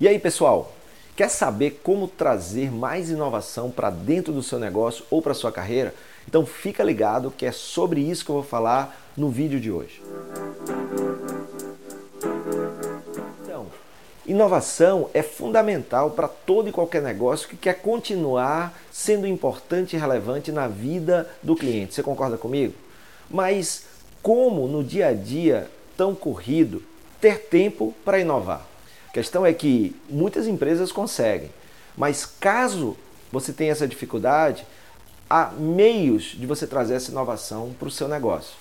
E aí, pessoal, quer saber como trazer mais inovação para dentro do seu negócio ou para sua carreira? Então fica ligado que é sobre isso que eu vou falar no vídeo de hoje. Então, inovação é fundamental para todo e qualquer negócio que quer continuar sendo importante e relevante na vida do cliente. Você concorda comigo? Mas como no dia a dia tão corrido ter tempo para inovar? A questão é que muitas empresas conseguem, mas caso você tenha essa dificuldade, há meios de você trazer essa inovação para o seu negócio.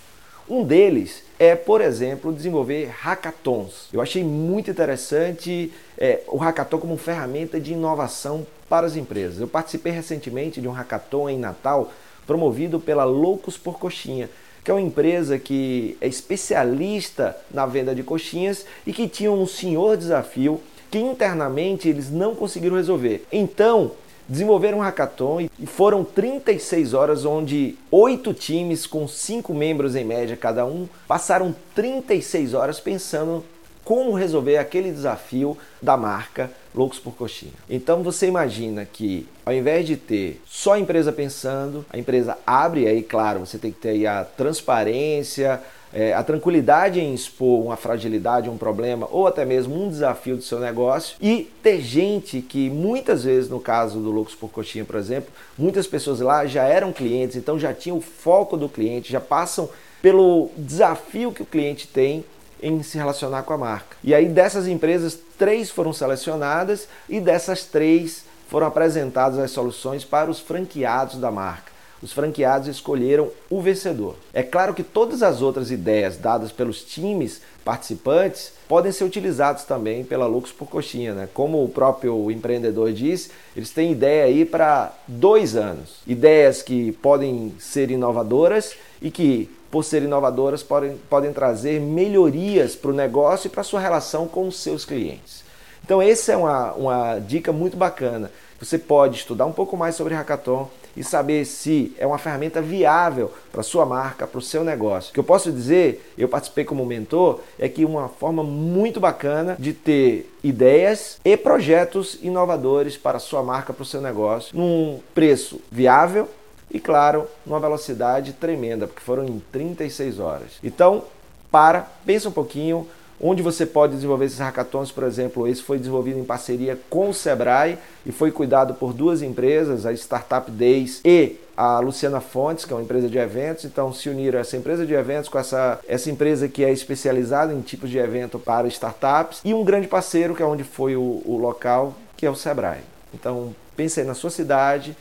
Um deles é, por exemplo, desenvolver hackathons. Eu achei muito interessante é, o hackathon como ferramenta de inovação para as empresas. Eu participei recentemente de um hackathon em Natal promovido pela Loucos por Coxinha, que é uma empresa que é especialista na venda de coxinhas e que tinha um senhor desafio que internamente eles não conseguiram resolver. Então, desenvolveram um hackathon e foram 36 horas onde oito times com cinco membros em média cada um passaram 36 horas pensando como resolver aquele desafio da marca Loucos por Coxinha. Então você imagina que ao invés de ter só a empresa pensando, a empresa abre, aí claro, você tem que ter a transparência, é, a tranquilidade em expor uma fragilidade, um problema ou até mesmo um desafio do seu negócio e ter gente que muitas vezes, no caso do Loucos por Coxinha, por exemplo, muitas pessoas lá já eram clientes, então já tinham o foco do cliente, já passam pelo desafio que o cliente tem em se relacionar com a marca. E aí dessas empresas, três foram selecionadas e dessas três foram apresentadas as soluções para os franqueados da marca. Os franqueados escolheram o vencedor. É claro que todas as outras ideias dadas pelos times participantes podem ser utilizadas também pela Lux por Coxinha, né? Como o próprio empreendedor disse, eles têm ideia aí para dois anos. Ideias que podem ser inovadoras e que por serem inovadoras, podem, podem trazer melhorias para o negócio e para sua relação com os seus clientes. Então, essa é uma, uma dica muito bacana. Você pode estudar um pouco mais sobre Hackathon e saber se é uma ferramenta viável para sua marca, para o seu negócio. O que eu posso dizer, eu participei como mentor, é que uma forma muito bacana de ter ideias e projetos inovadores para sua marca, para o seu negócio, num preço viável e, claro, numa velocidade tremenda, porque foram em 36 horas. Então, para, pensa um pouquinho, onde você pode desenvolver esses hackathons, por exemplo, esse foi desenvolvido em parceria com o Sebrae e foi cuidado por duas empresas, a Startup Days e a Luciana Fontes, que é uma empresa de eventos, então se uniram essa empresa de eventos com essa, essa empresa que é especializada em tipos de evento para startups e um grande parceiro, que é onde foi o, o local, que é o Sebrae. Então pense aí na sua cidade,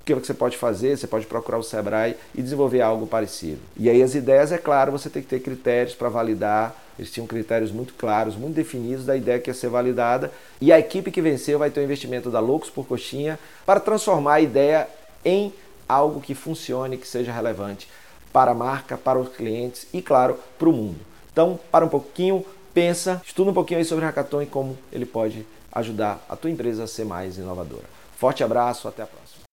o que você pode fazer? Você pode procurar o Sebrae e desenvolver algo parecido. E aí as ideias, é claro, você tem que ter critérios para validar. Eles tinham critérios muito claros, muito definidos da ideia que ia ser validada. E a equipe que venceu vai ter o um investimento da Loucos por Coxinha para transformar a ideia em algo que funcione, que seja relevante para a marca, para os clientes e, claro, para o mundo. Então, para um pouquinho, pensa, estuda um pouquinho aí sobre Hackathon e como ele pode ajudar a tua empresa a ser mais inovadora. Forte abraço, até a próxima.